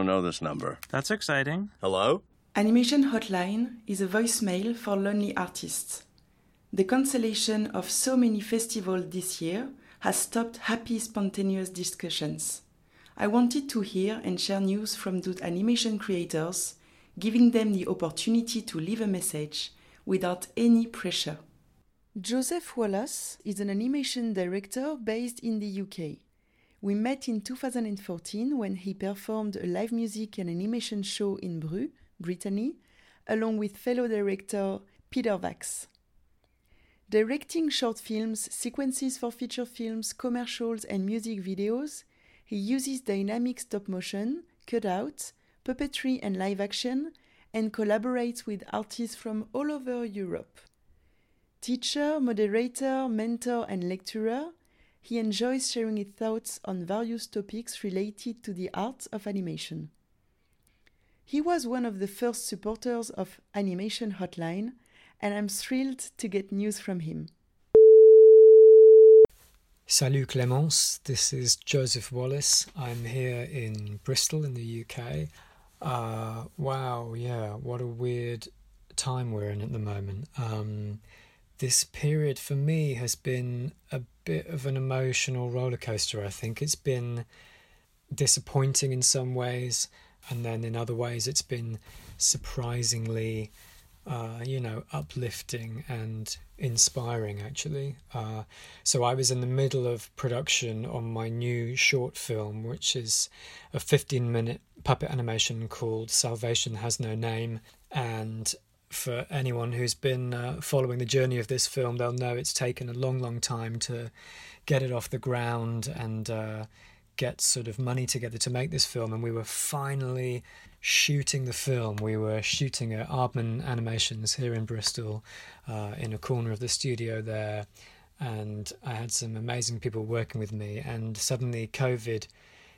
don't know this number. That's exciting. Hello? Animation Hotline is a voicemail for lonely artists. The cancellation of so many festivals this year has stopped happy, spontaneous discussions. I wanted to hear and share news from those animation creators, giving them the opportunity to leave a message without any pressure. Joseph Wallace is an animation director based in the UK. We met in 2014 when he performed a live music and animation show in Bruz, Brittany, along with fellow director Péter Vácz. Directing short films, sequences for feature films, commercials, and music videos, he uses dynamic stop motion, cutouts, puppetry, and live action, and collaborates with artists from all over Europe. Teacher, moderator, mentor, and lecturer, he enjoys sharing his thoughts on various topics related to the art of animation. He was one of the first supporters of Animation Hotline, and I'm thrilled to get news from him. Salut Clémence, this is Joseph Wallace. I'm here in Bristol in the UK. Uh, wow, yeah, what a weird time we're in at the moment. Um, this period for me has been a bit of an emotional roller coaster. I think it's been disappointing in some ways, and then in other ways, it's been surprisingly, uh, you know, uplifting and inspiring actually. Uh, so I was in the middle of production on my new short film, which is a 15 minute puppet animation called Salvation Has No Name, and for anyone who's been uh, following the journey of this film, they'll know it's taken a long, long time to get it off the ground and uh, get sort of money together to make this film. And we were finally shooting the film. We were shooting at Aardman Animations here in Bristol, uh, in a corner of the studio there. And I had some amazing people working with me. And suddenly, COVID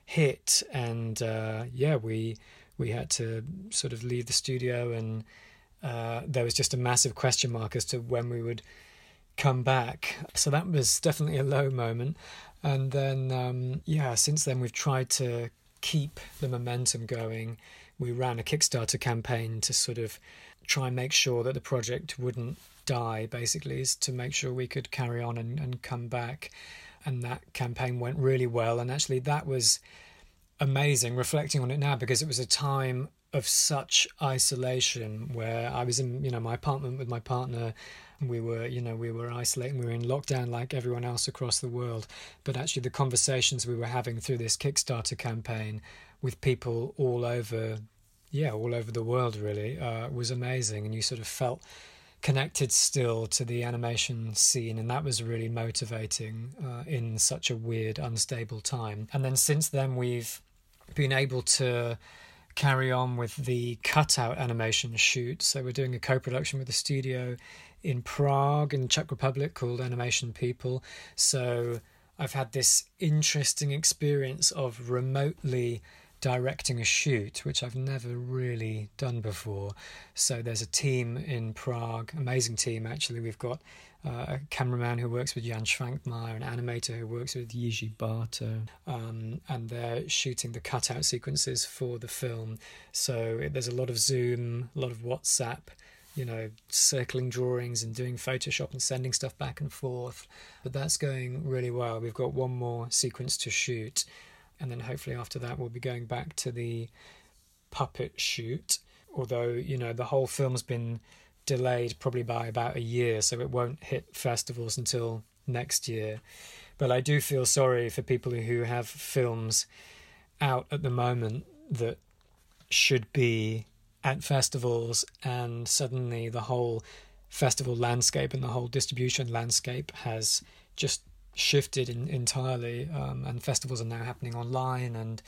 hit, and uh, yeah, we we had to sort of leave the studio and uh, there was just a massive question mark as to when we would come back. So that was definitely a low moment. And then, um, yeah, since then we've tried to keep the momentum going. We ran a Kickstarter campaign to sort of try and make sure that the project wouldn't die, basically, is to make sure we could carry on and, and come back. And that campaign went really well. And actually, that was amazing reflecting on it now because it was a time of such isolation where I was in, you know, my apartment with my partner. We were, you know, we were isolating. We were in lockdown like everyone else across the world. But actually, the conversations we were having through this Kickstarter campaign with people all over, yeah, all over the world really, uh, was amazing. And you sort of felt connected still to the animation scene, and that was really motivating uh, in such a weird, unstable time. And then since then, we've been able to carry on with the cutout animation shoot. So we're doing a co-production with a studio in Prague in Czech Republic called Animation People. So I've had this interesting experience of remotely directing a shoot, which I've never really done before. So there's a team in Prague, amazing team actually. We've got uh, a cameraman who works with Jan Švankmajer, an animator who works with Jiří Barta, um, and they're shooting the cutout sequences for the film. So it, there's a lot of Zoom, a lot of WhatsApp, you know, circling drawings and doing Photoshop and sending stuff back and forth. But that's going really well. We've got one more sequence to shoot, and then hopefully after that we'll be going back to the puppet shoot. Although, you know, the whole film's been delayed probably by about a year, so it won't hit festivals until next year. But I do feel sorry for people who have films out at the moment that should be at festivals, and suddenly the whole festival landscape and the whole distribution landscape has just shifted in, entirely, um, and festivals are now happening online, and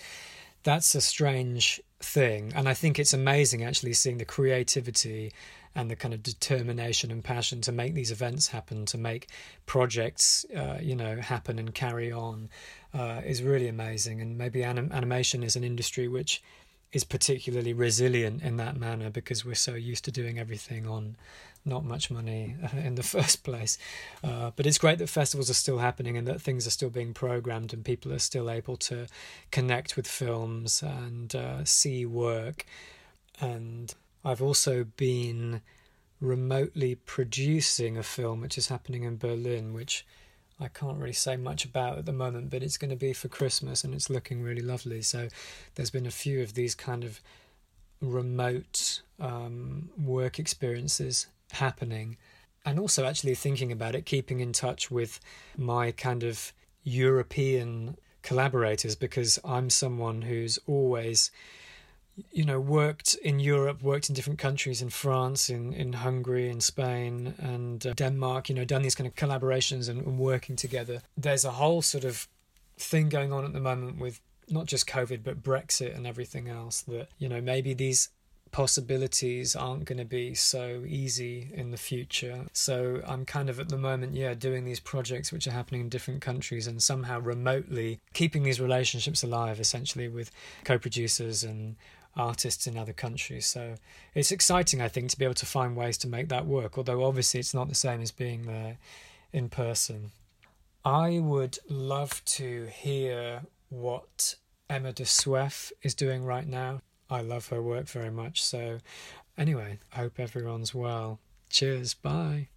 that's a strange thing. And I think it's amazing actually seeing the creativity and the kind of determination and passion to make these events happen, to make projects, uh, you know, happen and carry on, uh, is really amazing. And maybe anim- animation is an industry which is particularly resilient in that manner because we're so used to doing everything on not much money in the first place. Uh, but it's great that festivals are still happening and that things are still being programmed and people are still able to connect with films and uh, see work. And I've also been remotely producing a film which is happening in Berlin, which I can't really say much about at the moment, but it's going to be for Christmas and it's looking really lovely. So there's been a few of these kind of remote um, work experiences happening. And also, actually thinking about it, keeping in touch with my kind of European collaborators because I'm someone who's always you know, worked in Europe, worked in different countries, in France, in, in Hungary, in Spain, and uh, Denmark, you know, done these kind of collaborations and, and working together. There's a whole sort of thing going on at the moment with not just COVID, but Brexit and everything else that, you know, maybe these possibilities aren't going to be so easy in the future. So I'm kind of at the moment, yeah, doing these projects which are happening in different countries and somehow remotely keeping these relationships alive, essentially with co producers and artists in other countries. So it's exciting, I think, to be able to find ways to make that work, although obviously it's not the same as being there in person. I would love to hear what Emma De Swaef is doing right now. I love her work very much. So, anyway, I hope everyone's well. Cheers. Bye.